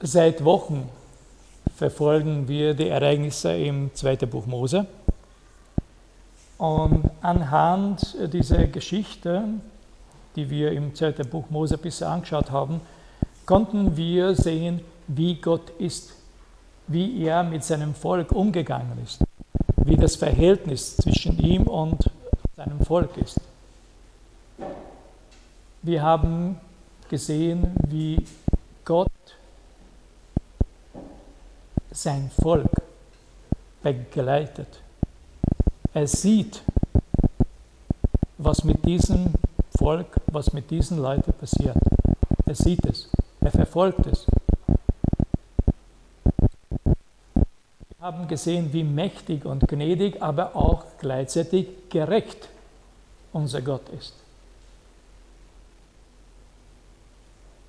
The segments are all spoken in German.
Seit Wochen verfolgen wir die Ereignisse im zweiten Buch Mose. Und anhand dieser Geschichte, die wir im zweiten Buch Mose bisher angeschaut haben, konnten wir sehen, wie Gott ist, wie er mit seinem Volk umgegangen ist, wie das Verhältnis zwischen ihm und seinem Volk ist. Wir haben gesehen, wie Gott sein Volk begleitet. Er sieht, was mit diesem Volk, was mit diesen Leuten passiert. Er sieht es, er verfolgt es. Wir haben gesehen, wie mächtig und gnädig, aber auch gleichzeitig gerecht unser Gott ist.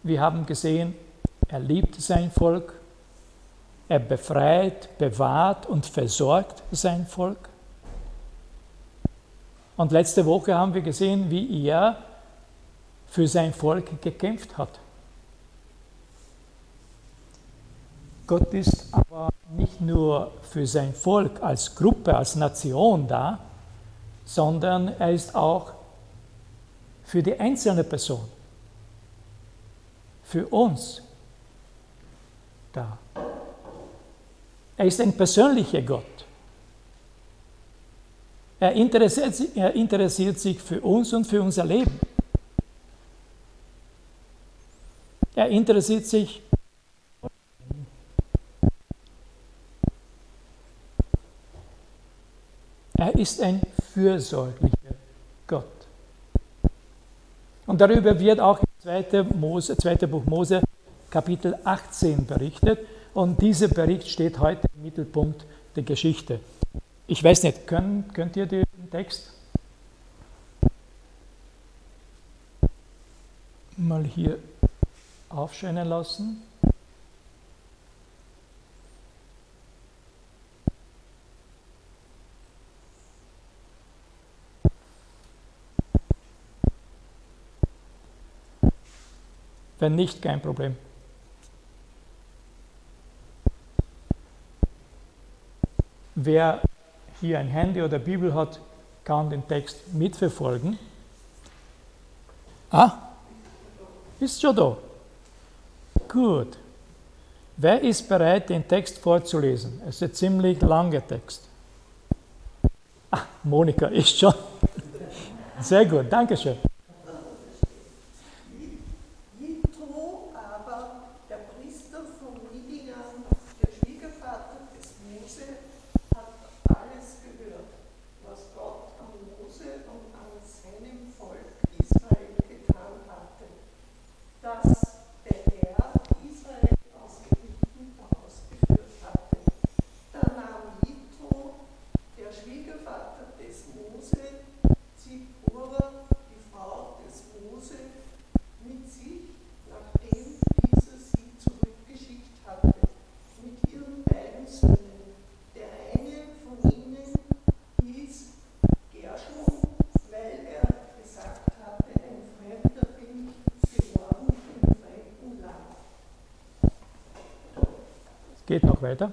Wir haben gesehen, er liebt sein Volk, er befreit, bewahrt und versorgt sein Volk. Und letzte Woche haben wir gesehen, wie er für sein Volk gekämpft hat. Gott ist aber nicht nur für sein Volk als Gruppe, als Nation da, sondern er ist auch für die einzelne Person, für uns da. Er ist ein persönlicher Gott. Er interessiert, er interessiert sich für uns und für unser Leben. Er interessiert sich Er ist ein fürsorglicher Gott. Und darüber wird auch im 2. Mose, 2. Buch Mose Kapitel 18 berichtet. Und dieser Bericht steht heute im Mittelpunkt der Geschichte. Ich weiß nicht, könnt, könnt ihr den Text mal hier aufscheinen lassen? Wenn nicht, kein Problem. Wer hier ein Handy oder Bibel hat, kann den Text mitverfolgen. Ah, ist schon da. Gut. Wer ist bereit, den Text vorzulesen? Es ist ein ziemlich langer Text. Ah, Monika ist schon. Sehr gut, danke Geht noch weiter.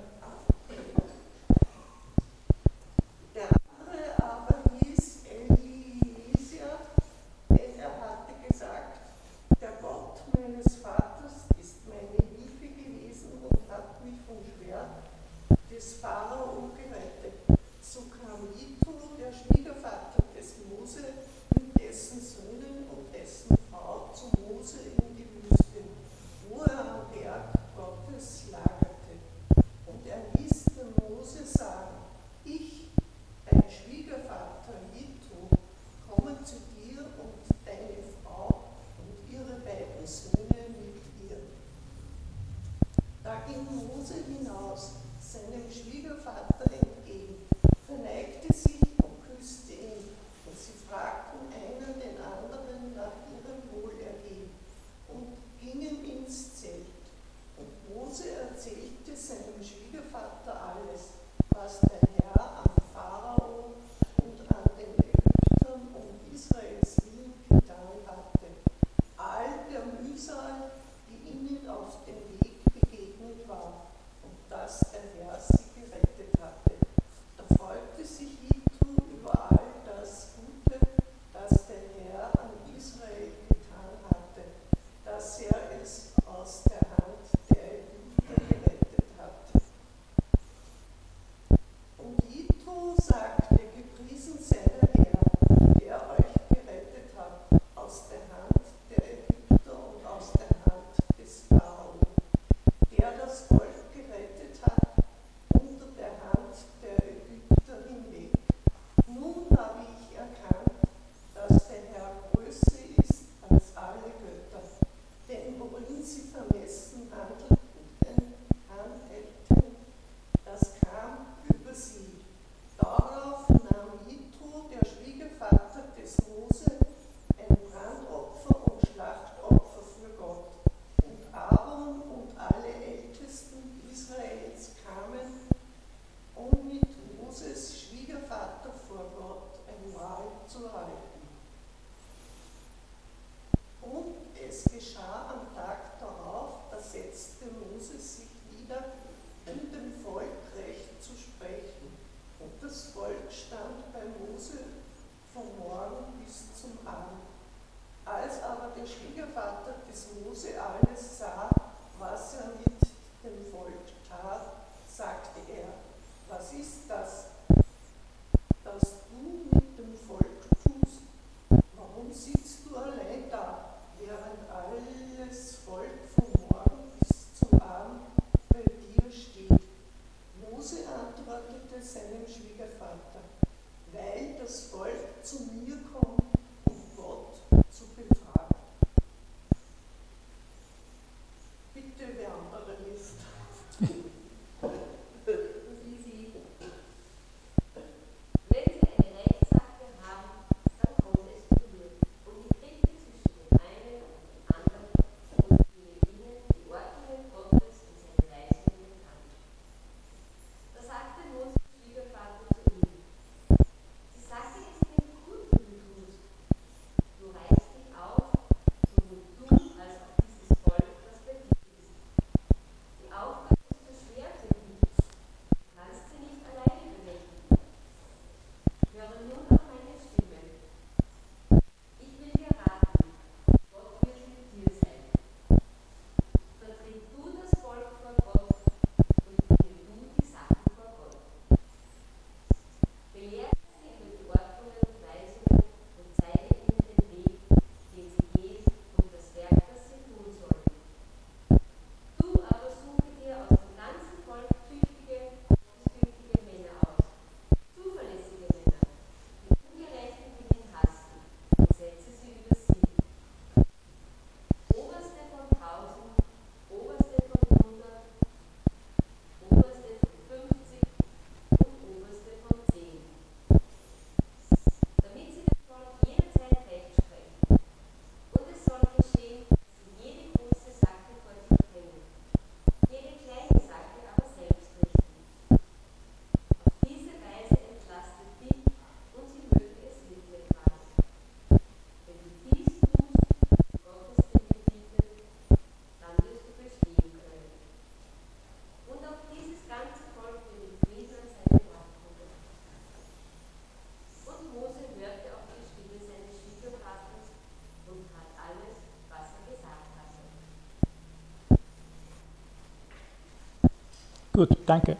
Gut, danke.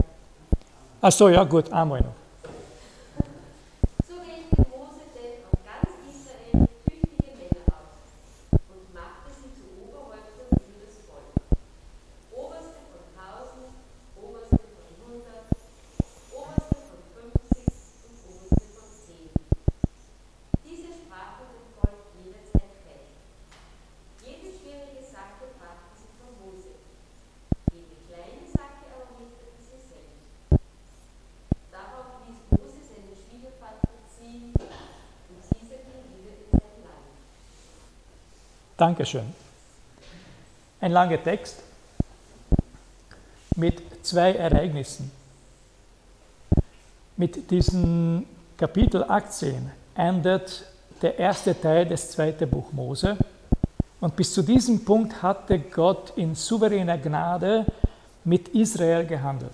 Ach so, ja, gut, einmal noch. Dankeschön. Ein langer Text mit zwei Ereignissen. Mit diesem Kapitel 18 endet der erste Teil des zweiten Buch Mose. Und bis zu diesem Punkt hatte Gott in souveräner Gnade mit Israel gehandelt.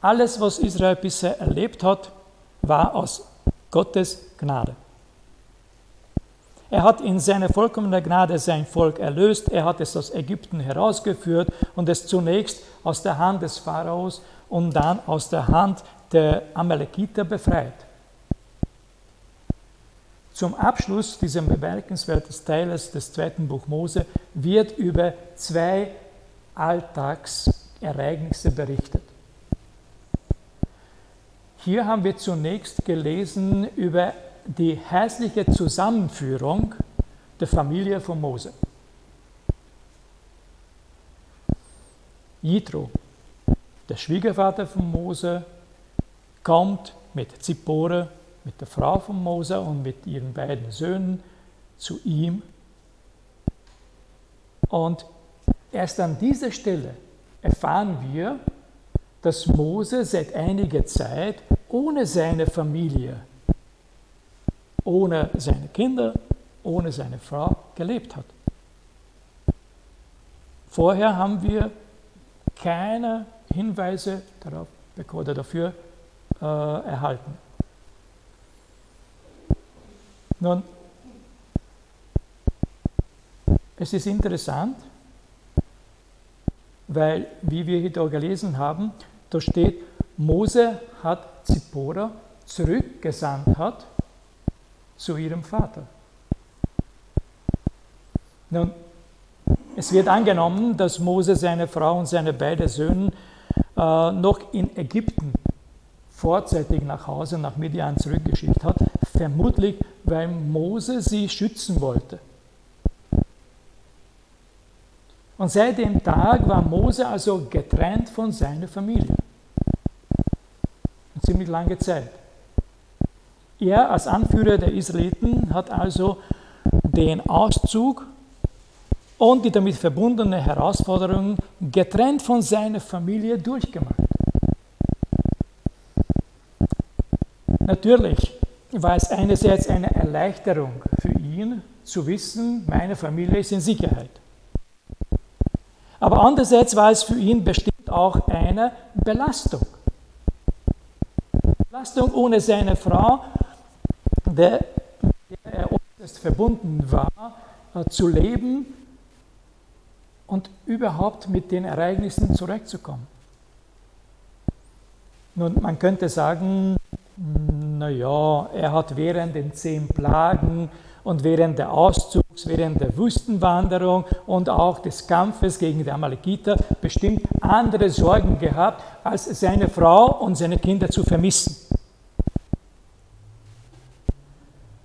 Alles, was Israel bisher erlebt hat, war aus Gottes Gnade. Er hat in seiner vollkommenen Gnade sein Volk erlöst, er hat es aus Ägypten herausgeführt und es zunächst aus der Hand des Pharaos und dann aus der Hand der Amalekiter befreit. Zum Abschluss dieses bemerkenswerten Teiles des zweiten Buch Mose wird über zwei Alltagsereignisse berichtet. Hier haben wir zunächst gelesen über die hässliche Zusammenführung der Familie von Mose. Jitro, der Schwiegervater von Mose, kommt mit Zippore, mit der Frau von Mose und mit ihren beiden Söhnen zu ihm. Und erst an dieser Stelle erfahren wir, dass Mose seit einiger Zeit ohne seine Familie, ohne seine Kinder, ohne seine Frau gelebt hat. Vorher haben wir keine Hinweise darauf oder dafür äh, erhalten. Nun, es ist interessant, weil, wie wir hier gelesen haben, da steht, Mose hat Zippora zurückgesandt hat zu ihrem Vater. Nun, es wird angenommen, dass Mose seine Frau und seine beiden Söhne äh, noch in Ägypten vorzeitig nach Hause, nach Midian zurückgeschickt hat, vermutlich weil Mose sie schützen wollte. Und seit dem Tag war Mose also getrennt von seiner Familie. Eine ziemlich lange Zeit. Er als Anführer der Israeliten hat also den Auszug und die damit verbundene Herausforderung getrennt von seiner Familie durchgemacht. Natürlich war es einerseits eine Erleichterung für ihn zu wissen, meine Familie ist in Sicherheit. Aber andererseits war es für ihn bestimmt auch eine Belastung. Belastung ohne seine Frau, der er äußerst verbunden war, äh, zu leben und überhaupt mit den Ereignissen zurechtzukommen. Nun, man könnte sagen, naja, er hat während den zehn Plagen und während der Auszugs, während der Wüstenwanderung und auch des Kampfes gegen die Amalekiter bestimmt andere Sorgen gehabt, als seine Frau und seine Kinder zu vermissen.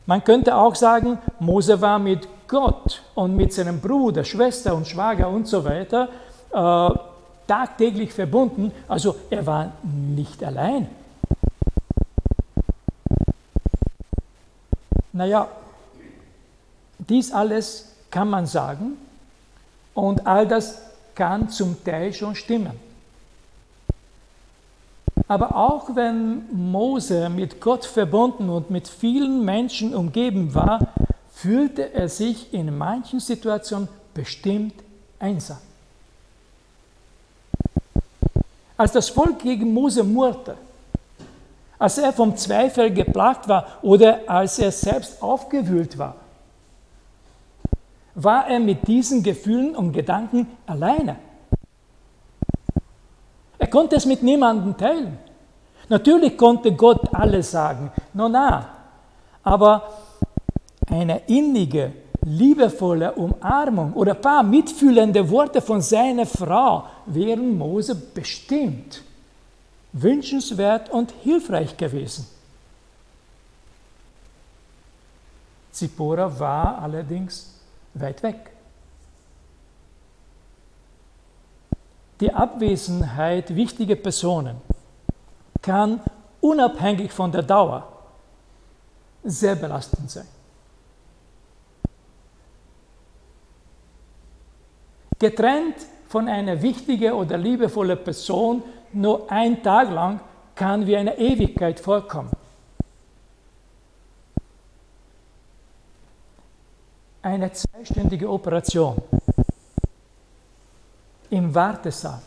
Man könnte auch sagen, Mose war mit Gott und mit seinem Bruder, Schwester und Schwager und so weiter äh, tagtäglich verbunden, also er war nicht allein. Naja, dies alles kann man sagen und all das kann zum Teil schon stimmen. Aber auch wenn Mose mit Gott verbunden und mit vielen Menschen umgeben war, fühlte er sich in manchen Situationen bestimmt einsam. Als das Volk gegen Mose murrte, als er vom Zweifel geplagt war oder als er selbst aufgewühlt war, war er mit diesen Gefühlen und Gedanken alleine. Er konnte es mit niemandem teilen. Natürlich konnte Gott alles sagen, no na, aber eine innige, liebevolle Umarmung oder ein paar mitfühlende Worte von seiner Frau wären Mose bestimmt wünschenswert und hilfreich gewesen. Zippora war allerdings weit weg. Die Abwesenheit wichtiger Personen kann unabhängig von der Dauer sehr belastend sein. Getrennt von einer wichtigen oder liebevollen Person nur ein Tag lang kann wie eine Ewigkeit vorkommen. Eine zweistündige Operation im Wartesaal,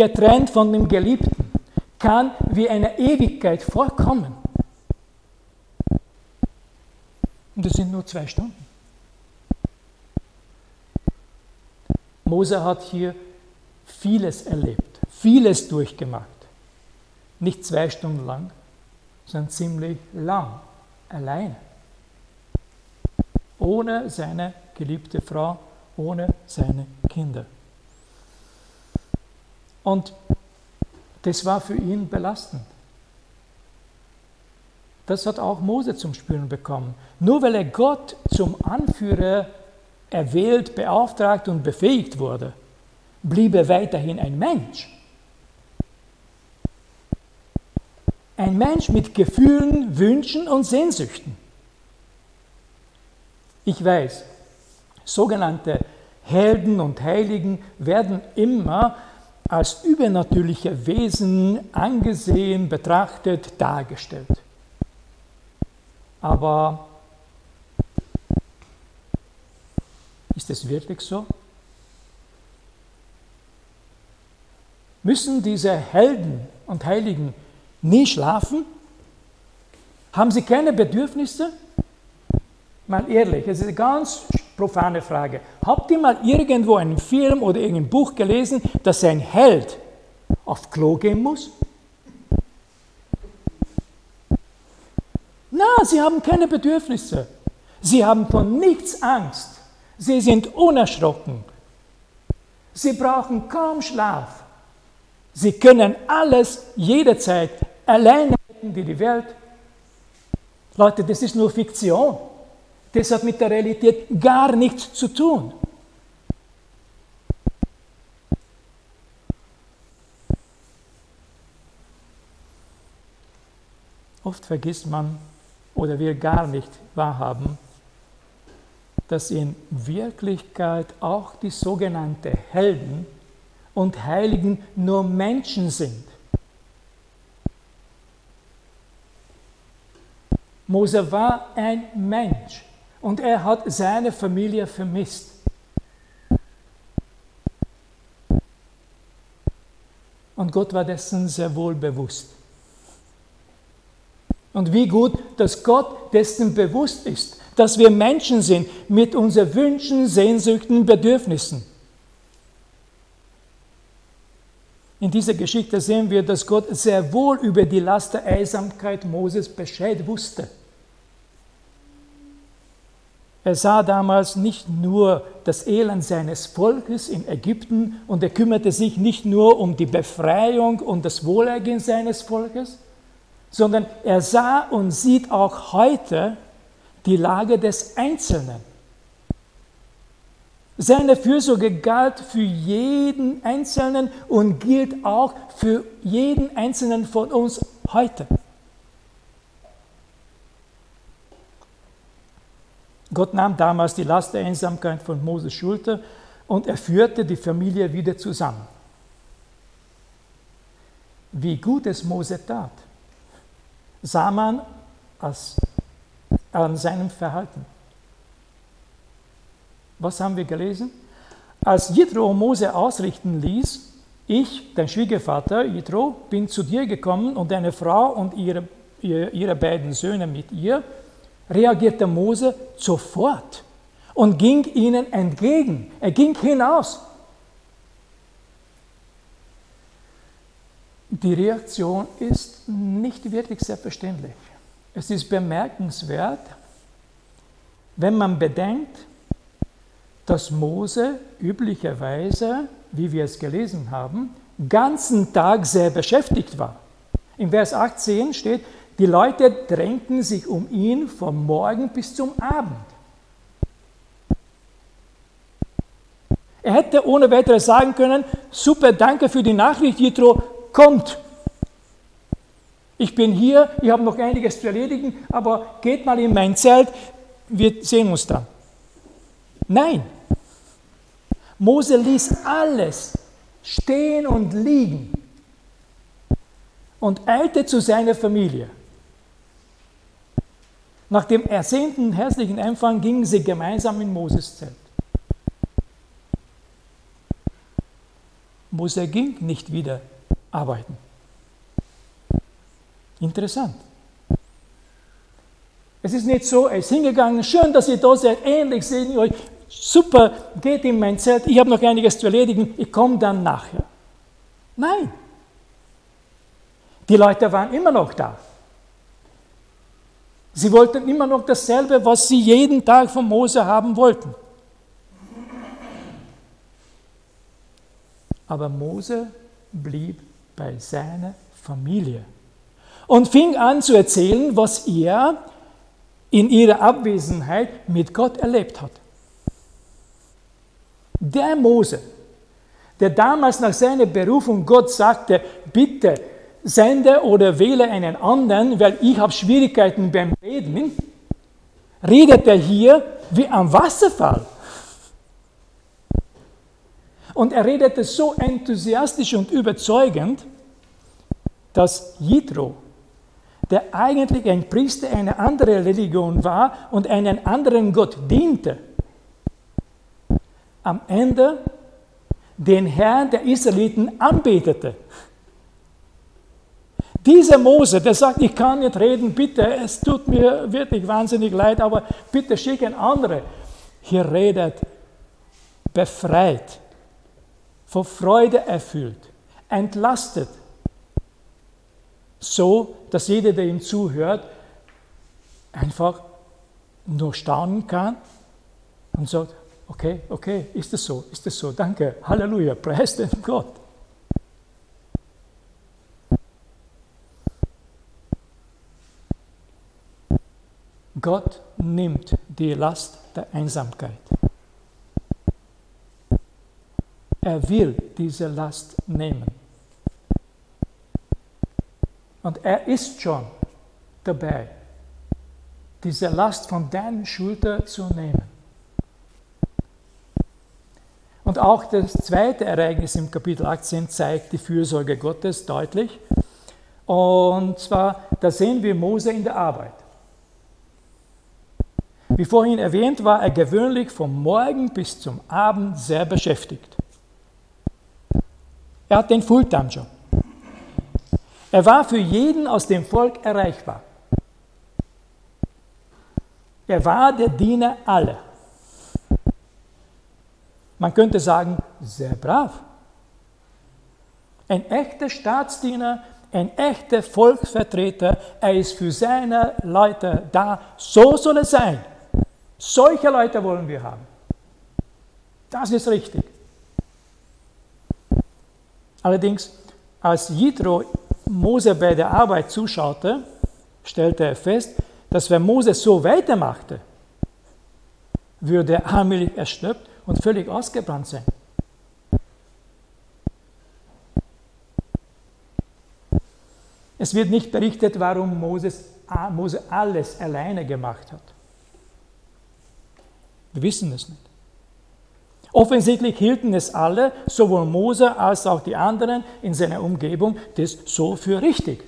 getrennt von dem Geliebten, kann wie eine Ewigkeit vorkommen. Und das sind nur zwei Stunden. Mose hat hier vieles erlebt, vieles durchgemacht. Nicht zwei Stunden lang, sondern ziemlich lang, alleine. Ohne seine geliebte Frau, ohne seine Kinder. Und das war für ihn belastend. Das hat auch Mose zum Spüren bekommen. Nur weil er Gott zum Anführer erwählt, beauftragt und befähigt wurde, bliebe weiterhin ein Mensch. Ein Mensch mit Gefühlen, Wünschen und Sehnsüchten. Ich weiß, sogenannte Helden und Heiligen werden immer als übernatürliche Wesen angesehen, betrachtet, dargestellt. Aber ist es wirklich so? Müssen diese Helden und Heiligen nie schlafen? Haben sie keine Bedürfnisse? Mal ehrlich, es ist ganz profane Frage. Habt ihr mal irgendwo einen Film oder irgendein Buch gelesen, dass ein Held auf Klo gehen muss? Na, sie haben keine Bedürfnisse. Sie haben von nichts Angst. Sie sind unerschrocken. Sie brauchen kaum Schlaf. Sie können alles jederzeit alleine retten wie die Welt. Leute, das ist nur Fiktion. Das hat mit der Realität gar nichts zu tun. Oft vergisst man oder will gar nicht wahrhaben, dass in Wirklichkeit auch die sogenannten Helden und Heiligen nur Menschen sind. Mose war ein Mensch und er hat seine Familie vermisst. Und Gott war dessen sehr wohl bewusst. Und wie gut, dass Gott dessen bewusst ist, dass wir Menschen sind mit unseren Wünschen, Sehnsüchten, Bedürfnissen. In dieser Geschichte sehen wir, dass Gott sehr wohl über die Last der Einsamkeit Moses Bescheid wusste. Er sah damals nicht nur das Elend seines Volkes in Ägypten und er kümmerte sich nicht nur um die Befreiung und das Wohlergehen seines Volkes, sondern er sah und sieht auch heute die Lage des Einzelnen. Seine Fürsorge galt für jeden Einzelnen und gilt auch für jeden Einzelnen von uns heute. Gott nahm damals die Last der Einsamkeit von Moses Schulter und er führte die Familie wieder zusammen. Wie gut es Mose tat, sah man als, an seinem Verhalten. Was haben wir gelesen? Als Jethro Mose ausrichten ließ, ich, dein Schwiegervater Jethro, bin zu dir gekommen und deine Frau und ihre, ihre beiden Söhne mit ihr, reagierte Mose sofort und ging ihnen entgegen. Er ging hinaus. Die Reaktion ist nicht wirklich selbstverständlich. Es ist bemerkenswert, wenn man bedenkt, dass Mose üblicherweise, wie wir es gelesen haben, ganzen Tag sehr beschäftigt war. Im Vers 18 steht, die Leute drängten sich um ihn vom Morgen bis zum Abend. Er hätte ohne weiteres sagen können, super, danke für die Nachricht, Jitro, kommt. Ich bin hier, ich habe noch einiges zu erledigen, aber geht mal in mein Zelt, wir sehen uns dann. Nein, Mose ließ alles stehen und liegen und eilte zu seiner Familie. Nach dem ersehnten herzlichen Empfang gingen sie gemeinsam in Moses Zelt. Mose ging nicht wieder arbeiten. Interessant. Es ist nicht so, er ist hingegangen, schön, dass ihr da seid, ähnlich sehen euch, super, geht in mein Zelt, ich habe noch einiges zu erledigen, ich komme dann nachher. Nein. Die Leute waren immer noch da. Sie wollten immer noch dasselbe, was sie jeden Tag von Mose haben wollten. Aber Mose blieb bei seiner Familie und fing an zu erzählen, was er in ihrer Abwesenheit mit Gott erlebt hat. Der Mose, der damals nach seiner Berufung Gott sagte, bitte sende oder wähle einen anderen, weil ich habe Schwierigkeiten beim Reden, redet er hier wie am Wasserfall. Und er redete so enthusiastisch und überzeugend, dass Jitro, der eigentlich ein Priester einer anderen Religion war und einen anderen Gott diente, am Ende den Herrn der Israeliten anbetete. Dieser Mose, der sagt, ich kann nicht reden, bitte, es tut mir wirklich wahnsinnig leid, aber bitte schicken andere. Hier redet befreit, vor Freude erfüllt, entlastet, so dass jeder, der ihm zuhört, einfach nur staunen kann und sagt, okay, okay, ist es so, ist es so, danke, Halleluja, preis den Gott. Gott nimmt die Last der Einsamkeit. Er will diese Last nehmen. Und er ist schon dabei, diese Last von deinen Schultern zu nehmen. Und auch das zweite Ereignis im Kapitel 18 zeigt die Fürsorge Gottes deutlich. Und zwar, da sehen wir Mose in der Arbeit. Wie vorhin erwähnt, war er gewöhnlich vom Morgen bis zum Abend sehr beschäftigt. Er hat den Fulltime-Job. Er war für jeden aus dem Volk erreichbar. Er war der Diener aller. Man könnte sagen, sehr brav. Ein echter Staatsdiener, ein echter Volksvertreter, er ist für seine Leute da. So soll es sein. Solche Leute wollen wir haben. Das ist richtig. Allerdings, als Jitro Mose bei der Arbeit zuschaute, stellte er fest, dass wenn Mose so weitermachte, würde er allmählich erschöpft und völlig ausgebrannt sein. Es wird nicht berichtet, warum Moses, Mose alles alleine gemacht hat. Wir wissen es nicht. Offensichtlich hielten es alle, sowohl Mose als auch die anderen in seiner Umgebung, das so für richtig.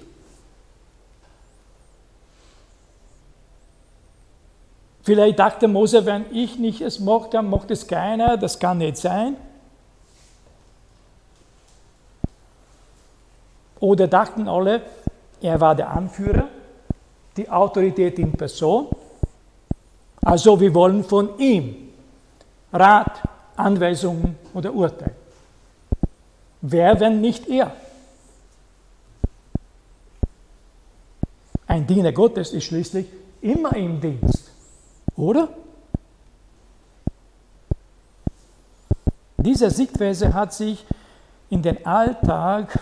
Vielleicht dachte Mose, wenn ich nicht es mochte, dann mochte es keiner, das kann nicht sein. Oder dachten alle, er war der Anführer, die Autorität in Person. Also wir wollen von ihm Rat, Anweisungen oder Urteil. Wer, wenn nicht er? Ein Diener Gottes ist schließlich immer im Dienst, oder? Diese Sichtweise hat sich in den Alltag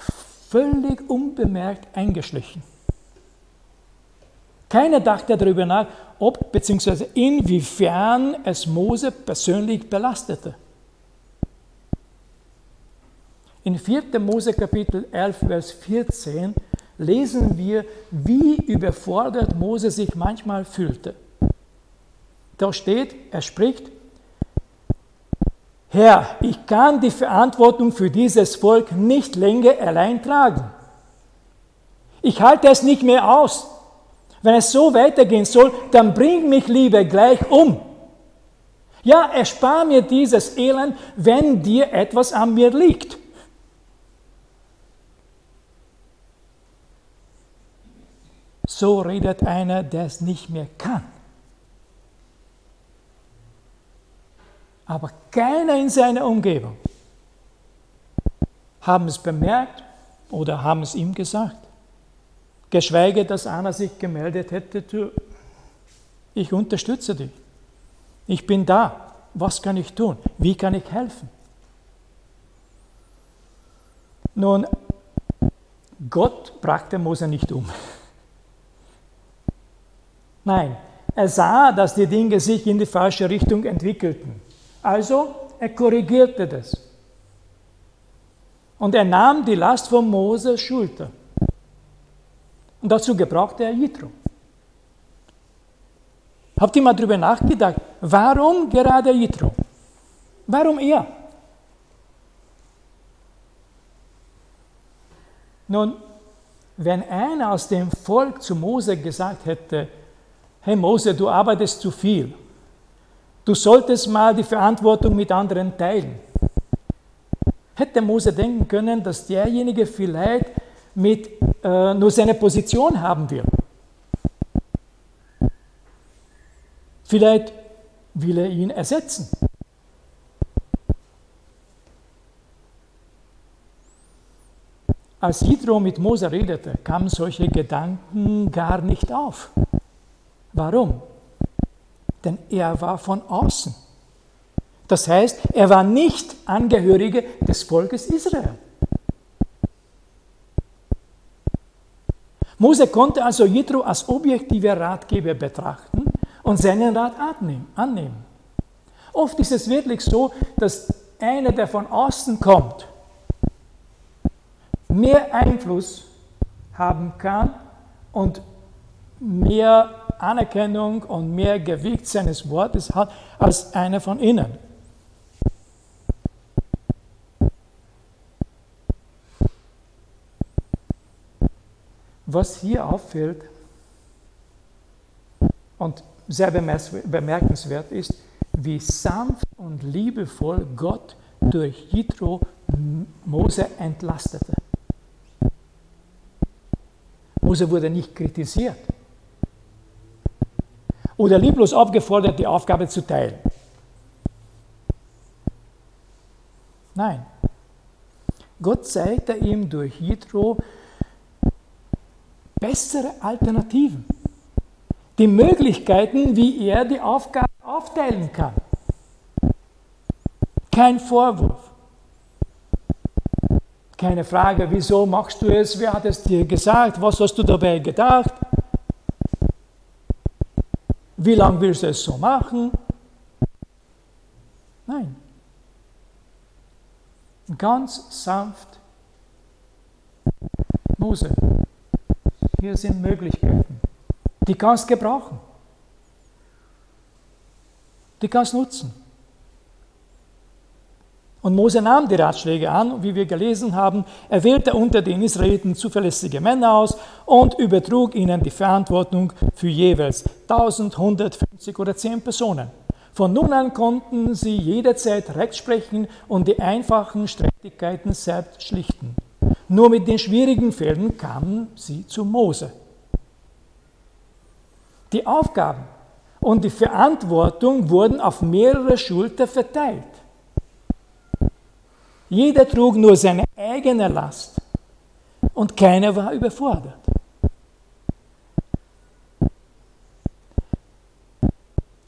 völlig unbemerkt eingeschlichen. Keiner dachte darüber nach, ob bzw. inwiefern es Mose persönlich belastete. In 4. Mose Kapitel 11, Vers 14 lesen wir, wie überfordert Mose sich manchmal fühlte. Da steht, er spricht, Herr, ich kann die Verantwortung für dieses Volk nicht länger allein tragen. Ich halte es nicht mehr aus. Wenn es so weitergehen soll, dann bring mich lieber gleich um. Ja, erspar mir dieses Elend, wenn dir etwas an mir liegt. So redet einer, der es nicht mehr kann. Aber keiner in seiner Umgebung haben es bemerkt oder haben es ihm gesagt. Geschweige, dass einer sich gemeldet hätte, ich unterstütze dich. Ich bin da. Was kann ich tun? Wie kann ich helfen? Nun, Gott brachte Mose nicht um. Nein, er sah, dass die Dinge sich in die falsche Richtung entwickelten. Also, er korrigierte das. Und er nahm die Last von Moses Schulter. Und dazu gebrauchte er Jitro. Habt ihr mal darüber nachgedacht, warum gerade Jitro? Warum er? Nun, wenn einer aus dem Volk zu Mose gesagt hätte, hey Mose, du arbeitest zu viel, du solltest mal die Verantwortung mit anderen teilen, hätte Mose denken können, dass derjenige vielleicht mit, äh, nur seine Position haben will. Vielleicht will er ihn ersetzen. Als Jitro mit Mose redete, kamen solche Gedanken gar nicht auf. Warum? Denn er war von außen. Das heißt, er war nicht Angehörige des Volkes Israel. Mose konnte also Jitro als objektiver Ratgeber betrachten und seinen Rat annehmen. Oft ist es wirklich so, dass einer, der von außen kommt, mehr Einfluss haben kann und mehr Anerkennung und mehr Gewicht seines Wortes hat als einer von innen. Was hier auffällt und sehr bemerkenswert ist, wie sanft und liebevoll Gott durch Jitro Mose entlastete. Mose wurde nicht kritisiert oder lieblos aufgefordert, die Aufgabe zu teilen. Nein. Gott zeigte ihm durch Jitro bessere Alternativen die Möglichkeiten, wie er die Aufgabe aufteilen kann. Kein Vorwurf. Keine Frage, wieso machst du es, wer hat es dir gesagt, was hast du dabei gedacht, wie lange willst du es so machen? Nein. Ganz sanft. Mose, hier sind Möglichkeiten. Die kannst du gebrauchen. Die kannst du nutzen. Und Mose nahm die Ratschläge an, wie wir gelesen haben. Er wählte unter den Israeliten zuverlässige Männer aus und übertrug ihnen die Verantwortung für jeweils 1150 oder 10 Personen. Von nun an konnten sie jederzeit Recht sprechen und die einfachen Streitigkeiten selbst schlichten. Nur mit den schwierigen Fällen kamen sie zu Mose. Die Aufgaben und die Verantwortung wurden auf mehrere Schultern verteilt. Jeder trug nur seine eigene Last und keiner war überfordert.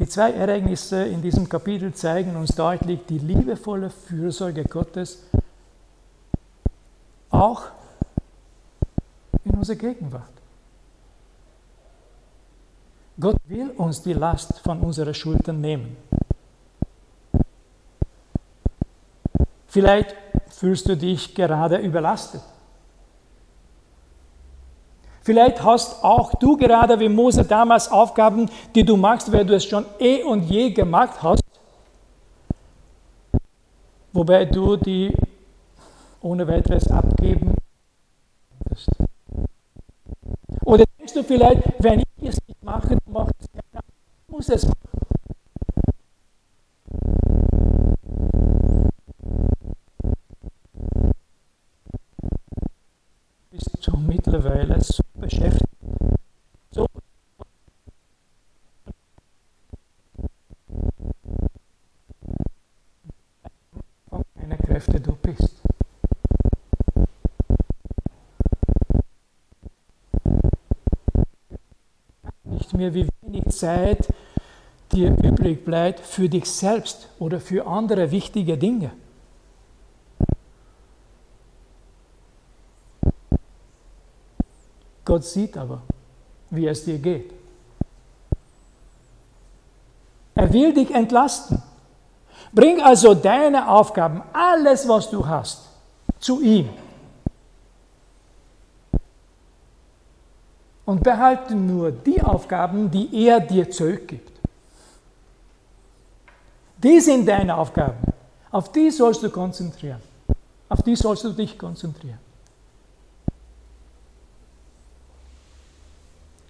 Die zwei Ereignisse in diesem Kapitel zeigen uns deutlich die liebevolle Fürsorge Gottes auch in unserer Gegenwart. Gott will uns die Last von unseren Schultern nehmen. Vielleicht fühlst du dich gerade überlastet. Vielleicht hast auch du gerade wie Mose damals Aufgaben, die du machst, weil du es schon eh und je gemacht hast, wobei du die ohne weiteres abgeben wirst. Oder denkst du vielleicht, wenn ich es nicht mache, dann macht es keiner, muss es machen. Bist du mittlerweile so beschäftigt, so von deiner Kräfte du bist. Mehr wie wenig Zeit dir übrig bleibt für dich selbst oder für andere wichtige Dinge. Gott sieht aber, wie es dir geht. Er will dich entlasten. Bring also deine Aufgaben, alles, was du hast, zu ihm. Und behalte nur die Aufgaben, die er dir zurückgibt. Die sind deine Aufgaben. Auf die sollst du konzentrieren. Auf die sollst du dich konzentrieren.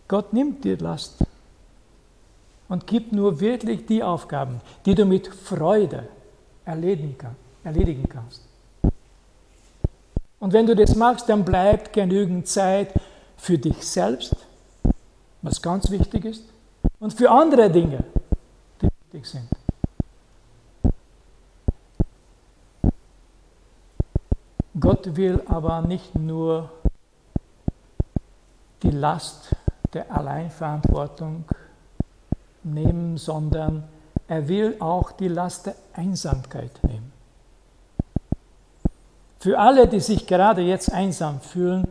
Gott nimmt dir Last und gibt nur wirklich die Aufgaben, die du mit Freude erledigen kannst. Und wenn du das machst, dann bleibt genügend Zeit für dich selbst, was ganz wichtig ist, und für andere Dinge, die wichtig sind. Gott will aber nicht nur die Last der Alleinverantwortung nehmen, sondern er will auch die Last der Einsamkeit nehmen. Für alle, die sich gerade jetzt einsam fühlen,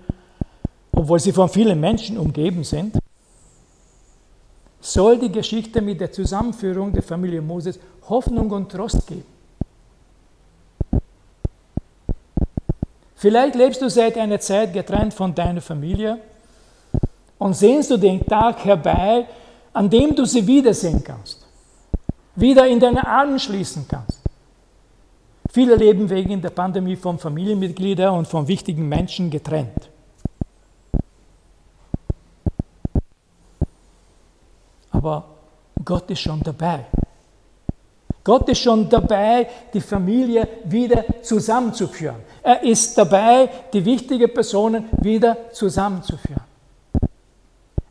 obwohl sie von vielen Menschen umgeben sind, soll die Geschichte mit der Zusammenführung der Familie Moses Hoffnung und Trost geben. Vielleicht lebst du seit einer Zeit getrennt von deiner Familie und sehnst du den Tag herbei, an dem du sie wiedersehen kannst, wieder in deine Arme schließen kannst. Viele leben wegen der Pandemie von Familienmitgliedern und von wichtigen Menschen getrennt. Aber Gott ist schon dabei. Gott ist schon dabei, die Familie wieder zusammenzuführen. Er ist dabei, die wichtigen Personen wieder zusammenzuführen.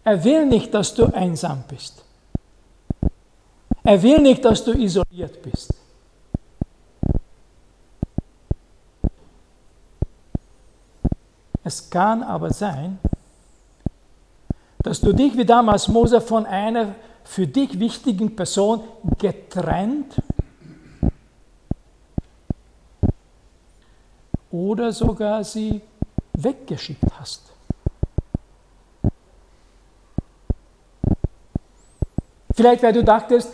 Er will nicht, dass du einsam bist. Er will nicht, dass du isoliert bist. Es kann aber sein, dass du dich wie damals Mose von einer für dich wichtigen Person getrennt oder sogar sie weggeschickt hast. Vielleicht, weil du dachtest,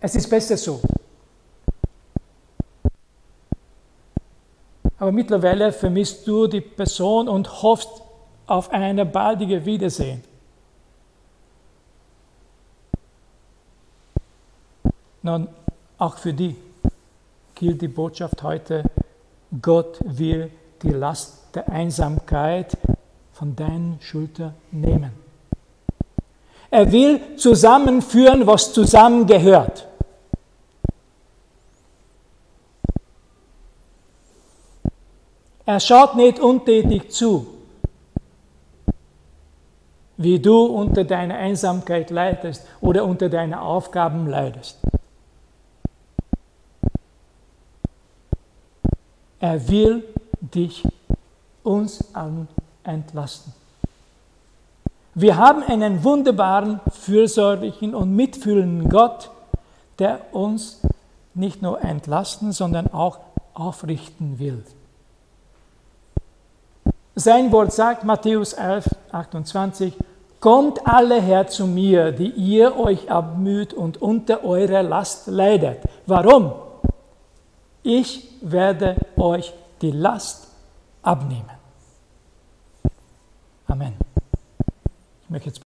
es ist besser so. Aber mittlerweile vermisst du die Person und hoffst auf eine baldige Wiedersehen. Nun, auch für die gilt die Botschaft heute, Gott will die Last der Einsamkeit von deinen Schultern nehmen. Er will zusammenführen, was zusammengehört. Er schaut nicht untätig zu, wie du unter deiner Einsamkeit leidest oder unter deinen Aufgaben leidest. Er will dich uns allen entlasten. Wir haben einen wunderbaren, fürsorglichen und mitfühlenden Gott, der uns nicht nur entlasten, sondern auch aufrichten will. Sein Wort sagt, Matthäus 11, 28, Kommt alle her zu mir, die ihr euch abmüht und unter eurer Last leidet. Warum? Ich werde euch die Last abnehmen. Amen. Ich möchte jetzt